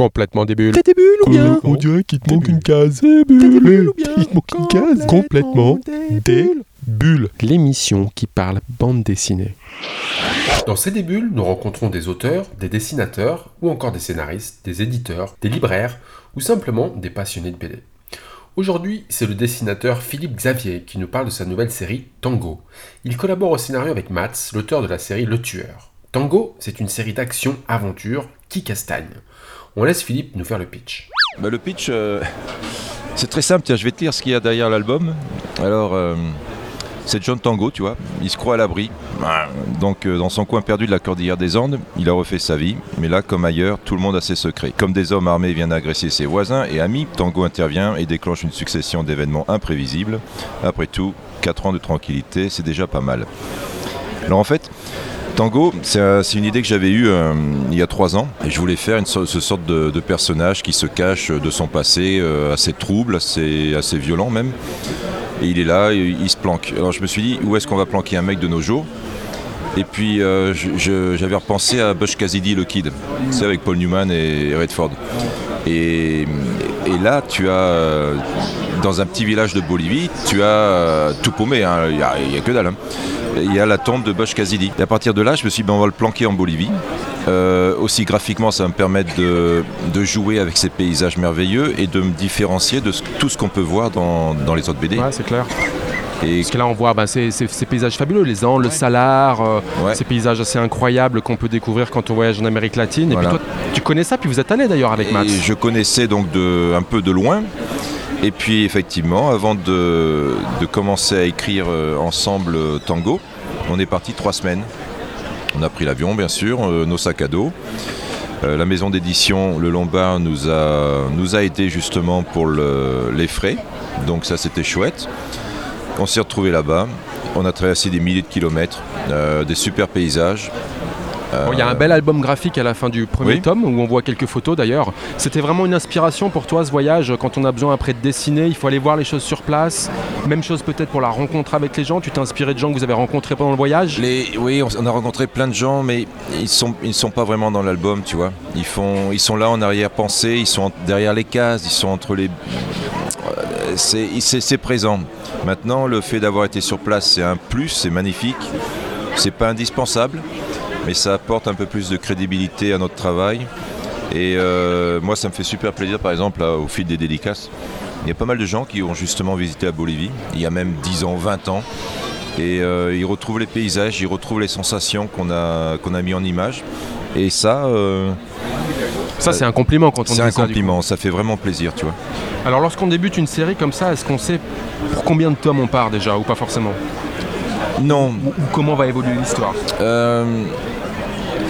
Complètement des bulles. T'as des bulles ou bien On dirait qu'il te manque une case. T'as des bulles ou bien Il te manque une case. Complètement des bulles. L'émission qui parle bande dessinée. Dans ces débuts, nous rencontrons des auteurs, des dessinateurs, ou encore des scénaristes, des éditeurs, des libraires, ou simplement des passionnés de BD. Aujourd'hui, c'est le dessinateur Philippe Xavier qui nous parle de sa nouvelle série Tango. Il collabore au scénario avec Mats, l'auteur de la série Le Tueur. Tango, c'est une série d'action-aventure qui castagne. On laisse Philippe nous faire le pitch. Bah, le pitch, euh, c'est très simple. Tiens, je vais te lire ce qu'il y a derrière l'album. Alors, euh, c'est John Tango, tu vois. Il se croit à l'abri. Donc, euh, dans son coin perdu de la cordillère des Andes, il a refait sa vie. Mais là, comme ailleurs, tout le monde a ses secrets. Comme des hommes armés viennent agresser ses voisins et amis, Tango intervient et déclenche une succession d'événements imprévisibles. Après tout, 4 ans de tranquillité, c'est déjà pas mal. Alors, en fait. Tango, c'est euh, c'est une idée que j'avais eue euh, il y a trois ans et je voulais faire ce sorte de, personnage qui se cache de son passé euh, assez trouble, assez, violent même. Et il est là, il se planque. Alors je me suis dit, où est-ce qu'on va planquer un mec de nos jours? Et puis euh, j'avais repensé à Bush Cassidy, le Kid, c'est avec Paul Newman et Redford. Et, là, tu as, euh, dans un petit village de Bolivie, tu as euh, tout paumé, hein, il n'y a, que dalle. hein. Il y a la tombe de Bush Cassidy. Et à partir de là, je me suis dit, ben, on va le planquer en Bolivie. Aussi graphiquement, ça va me permettre de, jouer avec ces paysages merveilleux et de me différencier de tout ce qu'on peut voir dans, dans les autres BD. Ouais, c'est clair. Et Parce que là, on voit bah, ces, ces- ces paysages fabuleux, les Andes, le Salar, euh, Ouais. ces paysages assez incroyables qu'on peut découvrir quand on voyage en Amérique latine. Voilà. Et puis toi, tu connais ça, puis vous êtes allé d'ailleurs avec Et Max. je connaissais donc de, un peu de loin. Et puis effectivement, avant de, de commencer à écrire euh, ensemble euh, Tango, on est parti trois semaines. On a pris l'avion, bien sûr, nos sacs à dos. Euh, la maison d'édition Le Lombard nous a, nous a aidé justement pour le- les frais. Donc ça, c'était chouette. On s'est retrouvés là-bas. On a traversé des milliers de kilomètres, euh, des super paysages. Bon, Il y a un bel album graphique à la fin du premier Oui. tome où on voit quelques photos d'ailleurs. C'était vraiment une inspiration pour toi ce voyage quand on a besoin après de dessiner, il faut aller voir les choses sur place. Même chose peut-être pour la rencontre avec les gens. Tu t'es inspiré de gens que vous avez rencontrés pendant le voyage? Les, oui, on, a rencontré plein de gens, mais ils sont, ils sont pas vraiment dans l'album, tu vois. Ils font, ils sont là en arrière-pensée, ils sont derrière les cases, ils sont entre les. C'est présent. Maintenant, le fait d'avoir été sur place, c'est un plus, c'est magnifique. C'est pas indispensable, mais ça apporte un peu plus de crédibilité à notre travail. Et euh, moi, ça me fait super plaisir, par exemple, au fil des dédicaces. Il y a pas mal de gens qui ont justement visité la Bolivie, il y a même 10 ans, 20 ans. Et euh, ils retrouvent les paysages, ils retrouvent les sensations qu'on a, qu'on a mis en image. Et ça, euh, Ça, c'est un compliment quand on c'est dit un ça, du coup. compliment, ça fait vraiment plaisir, tu vois. Alors, lorsqu'on débute une série comme ça, est-ce qu'on sait pour combien de tomes on part déjà ou pas forcément? Non, ou, ou comment va évoluer l'histoire? Euh,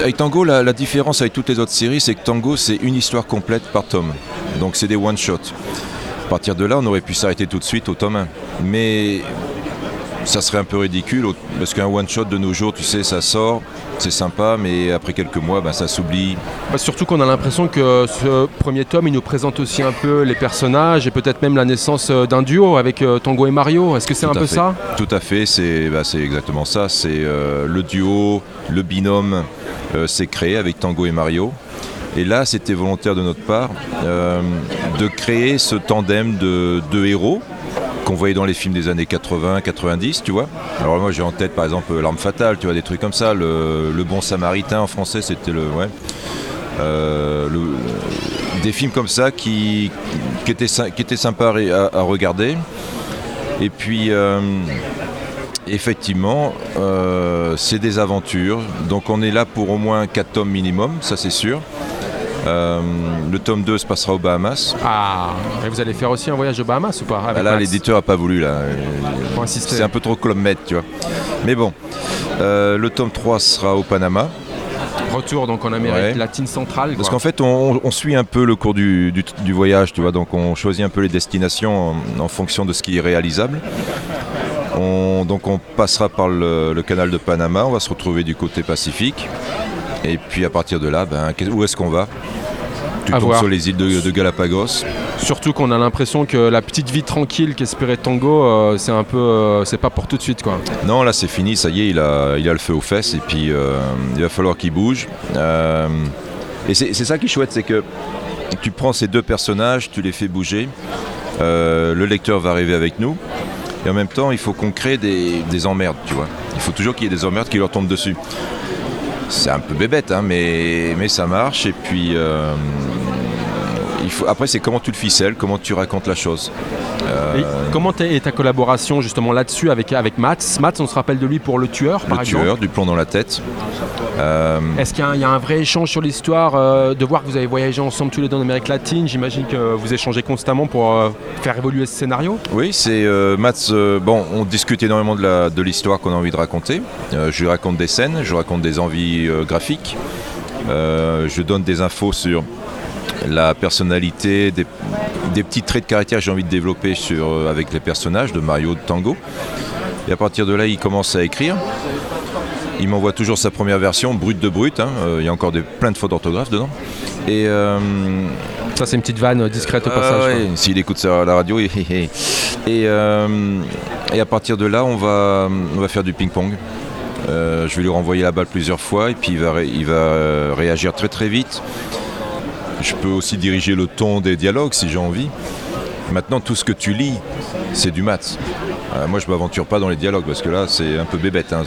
avec Tango, la, la différence avec toutes les autres séries, c'est que Tango, c'est une histoire complète par tome. Donc c'est des one-shots. À partir de là, on aurait pu s'arrêter tout de suite au tome 1. Mais ça serait un peu ridicule, parce qu'un one-shot de nos jours, tu sais, ça sort, c'est sympa, mais après quelques mois, ben, ça s'oublie. Bah, surtout qu'on a l'impression que ce premier tome, il nous présente aussi un peu les personnages et peut-être même la naissance euh, d'un duo avec euh, Tango et Mario. Est-ce que c'est un peu fait. ça? Tout à fait, c'est bah, exactement ça. C'est euh, le duo, le binôme euh, s'est créé avec Tango et Mario. Et là, c'était volontaire de notre part de créer ce tandem de deux héros qu'on voyait dans les films des années 80, 90, tu vois. Alors moi, j'ai en tête, par exemple, L'arme fatale, tu vois, des trucs comme ça. Le, bon samaritain en français, c'était le... Ouais. Euh, le- des films comme ça qui, étaient, qui étaient sympas à, regarder. Et puis, euh, effectivement, euh, c'est des aventures. Donc on est là pour au moins 4 tomes minimum, ça c'est sûr. Euh, le tome 2 se passera aux Bahamas. Ah, et vous allez faire aussi un voyage aux Bahamas ou pas avec là, l'éditeur n'a pas voulu, là. C'est un peu trop Club Med, tu vois. Mais bon, euh, le tome 3 sera au Panama. Retour donc en Amérique Ouais. latine centrale. Parce qu'en fait, on, on suit un peu le cours du, du- du voyage, tu vois. Donc, on choisit un peu les destinations en, en fonction de ce qui est réalisable. On- donc, on passera par le, le canal de Panama. On va se retrouver du côté Pacifique. Et puis, à partir de là, ben, où est-ce qu'on va? Tu tombes sur les îles de, de Galapagos. Surtout qu'on a l'impression que la petite vie tranquille qu'espérait Tango, euh, c'est un peu, euh, c'est pas pour tout de suite quoi. Non, là, c'est fini. Ça y est, il a, il a le feu aux fesses. Et puis, euh, il va falloir qu'il bouge. Euh, et c'est ça qui est chouette, c'est que tu prends ces deux personnages, tu les fais bouger. Le lecteur va arriver avec nous. Et en même temps, il faut qu'on crée des, des emmerdes, tu vois. Il faut toujours qu'il y ait des emmerdes qui leur tombent dessus. C'est un peu bébête, hein, mais, mais ça marche. Et puis, euh, il faut, après, c'est comment tu le ficelles, comment tu racontes la chose. Euh, comment est ta collaboration justement là-dessus avec, avec Mats? Mats, on se rappelle de lui pour Le Tueur, par le exemple. tueur, du plomb dans la tête. Euh, Est-ce qu'il y, a un- il y a un vrai échange sur l'histoire euh, de voir que vous avez voyagé ensemble tous les deux en Amérique latine? J'imagine que vous échangez constamment pour faire évoluer ce scénario. Oui, c'est Mats. bon, on discute énormément de l'histoire qu'on a envie de raconter. Je lui raconte des scènes, je lui raconte des envies graphiques. Je donne des infos sur la personnalité, des, des petits traits de caractère que j'ai envie de développer sur, euh, avec les personnages de Mario, de Tango. Et à partir de là, il commence à écrire. Il m'envoie toujours sa première version, brute de brute. hein. Euh, il y a encore des, plein de fautes d'orthographe dedans. Et euh, Ça, c'est une petite vanne discrète au ah passage. ouais, S'il écoute ça à la radio, et, euh, et à partir de là, on va, on va faire du ping-pong. Euh, je vais lui renvoyer la balle plusieurs fois et puis il va, ré- il va euh, réagir très très vite. Je peux aussi diriger le ton des dialogues si j'ai envie. Maintenant, tout ce que tu lis, c'est du maths. Euh, moi, je m'aventure pas dans les dialogues parce que là, c'est un peu bébête. hein,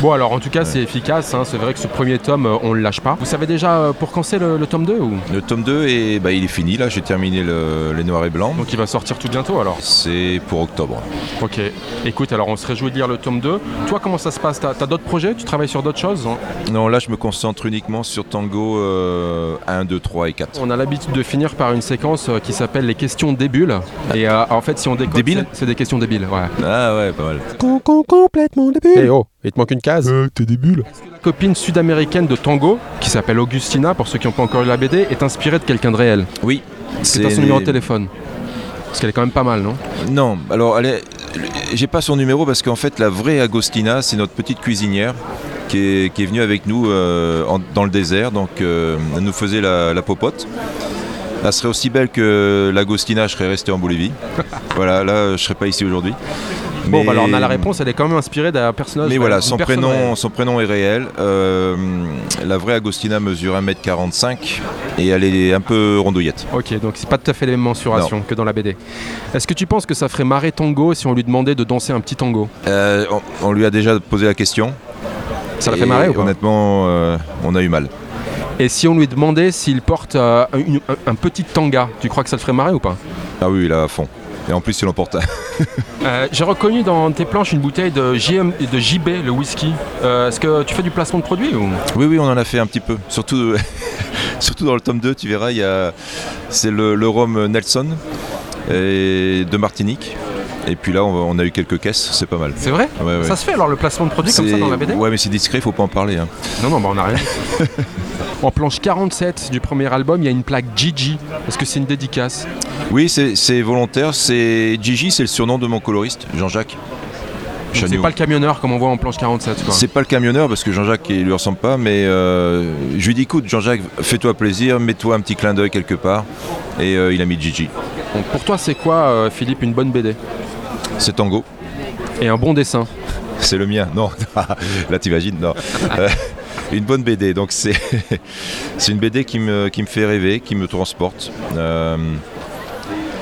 Bon, alors en tout cas, c'est efficace. hein. C'est vrai que ce premier tome, euh, on le lâche pas. Vous savez déjà euh, pour quand c'est le, le tome 2 ou... Le tome 2, est, bah, il est fini. Là, j'ai terminé le- les noirs et blancs. Donc il va sortir tout bientôt alors. C'est pour octobre. Ok. Écoute, alors on se réjouit de lire le tome 2. Toi, comment ça se passe? T'as as, d'autres projets? Tu travailles sur d'autres choses? Non, là, je me concentre uniquement sur Tango euh, 1, 2, 3 et 4. On a l'habitude de finir par une séquence euh, qui s'appelle les questions débiles. Et en fait, si on décode, c'est des questions débiles. Ouais. Ah ouais, pas mal. Con, con, complètement Eh débile. oh, il te manque une case. Euh, t'es des bulles. copine sud-américaine de Tango, qui s'appelle Augustina, pour ceux qui n'ont pas encore lu la BD, est inspirée de quelqu'un de réel. Oui. C'est son numéro de téléphone. Parce qu'elle est quand même pas mal, non? Non, alors elle est- j'ai pas son numéro parce qu'en fait la vraie Agostina, c'est notre petite cuisinière qui est, qui est venue avec nous euh, en- dans le désert, donc euh, elle nous faisait la, la popote. Elle serait aussi belle que l'Agostina, je serais resté en Bolivie. voilà, là je serais pas ici aujourd'hui. Bon, Mais- bah alors on a la réponse, elle est quand même inspirée d'un personnage. Mais voilà, son prénom, réelle. son prénom est réel. Euh, la vraie Agostina mesure 1m45 et elle est un peu rondouillette. Ok, donc c'est pas tout à fait les mêmes mensurations que dans la BD. Est-ce que tu penses que ça ferait marrer Tango si on lui demandait de danser un petit tango? Euh, on, on lui a déjà posé la question. Ça la fait marrer ou pas? Honnêtement, euh, on a eu mal. Et si on lui demandait s'il porte euh, une- un, un petit tanga, tu crois que ça le ferait marrer ou pas? Ah oui, là à fond. Et en plus, il emporte un. Euh, J'ai reconnu dans tes planches une bouteille de, JM, de JB, le whisky. Euh, Est-ce que tu fais du placement de produit ou? Oui, oui, on en a fait un petit peu. Surtout, surtout dans le tome 2, tu verras, il a, c'est le, le rhum Nelson et de Martinique. Et puis là, on, a eu quelques caisses, c'est pas mal. C'est vrai? Ouais, ouais. Ça se fait alors le placement de produit comme ça dans la BD Ouais, mais c'est discret, faut pas en parler. hein. Non, non, bah on a rien. en planche 47 du premier album, il y a une plaque Gigi. Est-ce que c'est une dédicace Oui, c'est volontaire. C'est Gigi, c'est le surnom de mon coloriste, Jean-Jacques. C'est pas le camionneur comme on voit en planche 47. Quoi. C'est pas le camionneur parce que Jean-Jacques il lui ressemble pas, mais euh, je lui dis écoute Jean-Jacques, fais-toi plaisir, mets-toi un petit clin d'œil quelque part. Et euh, il a mis Gigi. Donc, pour toi, c'est quoi, euh, Philippe, une bonne BD C'est Tango. Et un bon dessin C'est le mien. Non, là t'imagines, non. Une bonne BD. Donc c'est une BD qui me, qui me fait rêver, qui me transporte, euh,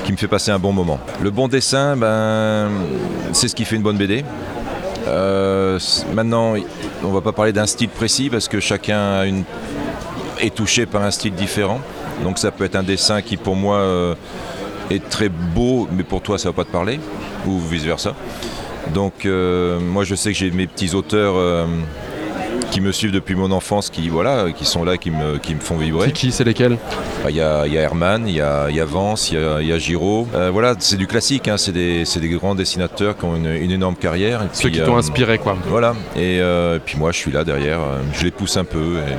qui me fait passer un bon moment. Le bon dessin, ben, c'est ce qui fait une bonne BD. Euh, maintenant, on va pas parler d'un style précis parce que chacun est touché par un style différent. Donc ça peut être un dessin qui pour moi euh, est très beau, mais pour toi ça va pas te parler, ou vice versa. Donc moi je sais que j'ai mes petits auteurs qui me suivent depuis mon enfance, qui voilà, qui sont là, qui me, qui me font vibrer. C'est qui C'est lesquels Bah, Il y, a, y a Herman, il y a, y a Vance, il y a, y a Giraud. Euh, voilà, c'est du classique, hein, c'est des, des grands dessinateurs qui ont une, une énorme carrière. Et Ceux puis, qui t'ont euh, inspiré, quoi. Voilà, et euh, puis moi je suis là derrière, je les pousse un peu et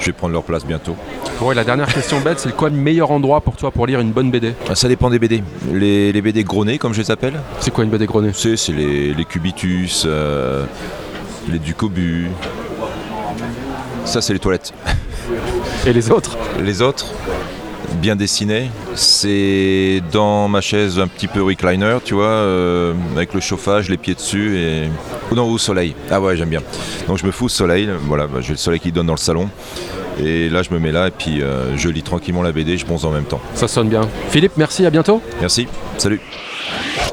je vais prendre leur place bientôt. Bon, et la dernière question bête, c'est quoi le meilleur endroit pour toi pour lire une bonne BD Ah, Ça dépend des BD. Les, les BD gros nez, comme je les appelle, C'est quoi une BD sais, c'est les, les Cubitus, euh, les Ducobu. Ça, c'est les toilettes. Et les autres Les autres, bien dessinés, c'est dans ma chaise un petit peu recliner, tu vois, euh, avec le chauffage, les pieds dessus et. Ou non, au soleil. Ah ouais, j'aime bien. Donc je me fous au soleil, voilà, bah, j'ai le soleil qui donne dans le salon. Et là, je me mets là et puis euh, je lis tranquillement la BD, je bronze en même temps. Ça sonne bien. Philippe, merci, à bientôt. Merci, salut.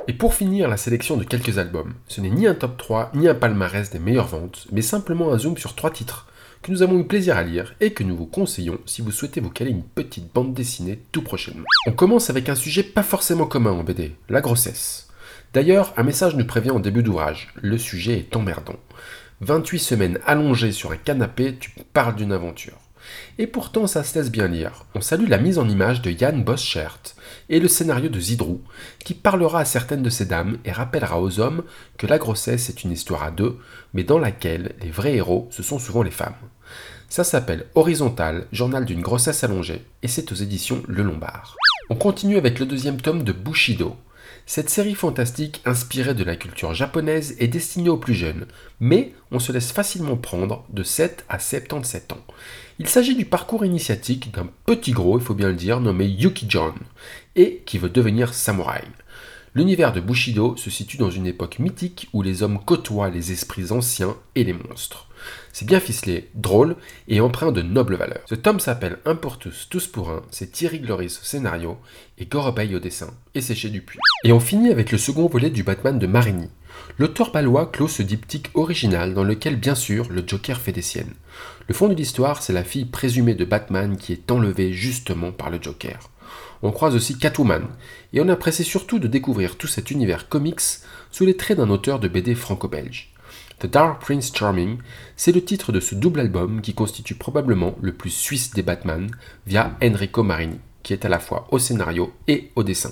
Et pour finir la sélection de quelques albums, ce n'est ni un top 3, ni un palmarès des meilleures ventes, mais simplement un zoom sur trois titres que nous avons eu plaisir à lire et que nous vous conseillons si vous souhaitez vous caler une petite bande dessinée tout prochainement. On commence avec un sujet pas forcément commun en BD, la grossesse. D'ailleurs, un message nous prévient en début d'ouvrage, le sujet est emmerdant. 28 semaines allongées sur un canapé, tu parles d'une aventure. Et pourtant, ça se laisse bien lire. On salue la mise en image de Jan Boschert et le scénario de Zidrou, qui parlera à certaines de ces dames et rappellera aux hommes que la grossesse est une histoire à deux, mais dans laquelle les vrais héros, ce sont souvent les femmes. Ça s'appelle Horizontal, journal d'une grossesse allongée, et c'est aux éditions Le Lombard. On continue avec le deuxième tome de Bushido. Cette série fantastique inspirée de la culture japonaise est destinée aux plus jeunes, mais on se laisse facilement prendre de 7 à 77 ans. Il s'agit du parcours initiatique d'un petit gros, il faut bien le dire, nommé Yuki John, et qui veut devenir samouraï. L'univers de Bushido se situe dans une époque mythique où les hommes côtoient les esprits anciens et les monstres. C'est bien ficelé, drôle et empreint de nobles valeurs. Ce tome s'appelle Un pour tous, tous pour un, c'est Thierry Gloris au scénario et Gorobei au dessin, et c'est chez Dupuis. Et on finit avec le second volet du Batman de Marini. L'auteur palois clôt ce diptyque original dans lequel bien sûr le Joker fait des siennes. Le fond de l'histoire, c'est la fille présumée de Batman qui est enlevée justement par le Joker. On croise aussi Catwoman, et on apprécie surtout de découvrir tout cet univers comics sous les traits d'un auteur de BD franco-belge. The Dark Prince Charming, c'est le titre de ce double album qui constitue probablement le plus suisse des Batman via Enrico Marini, qui est à la fois au scénario et au dessin.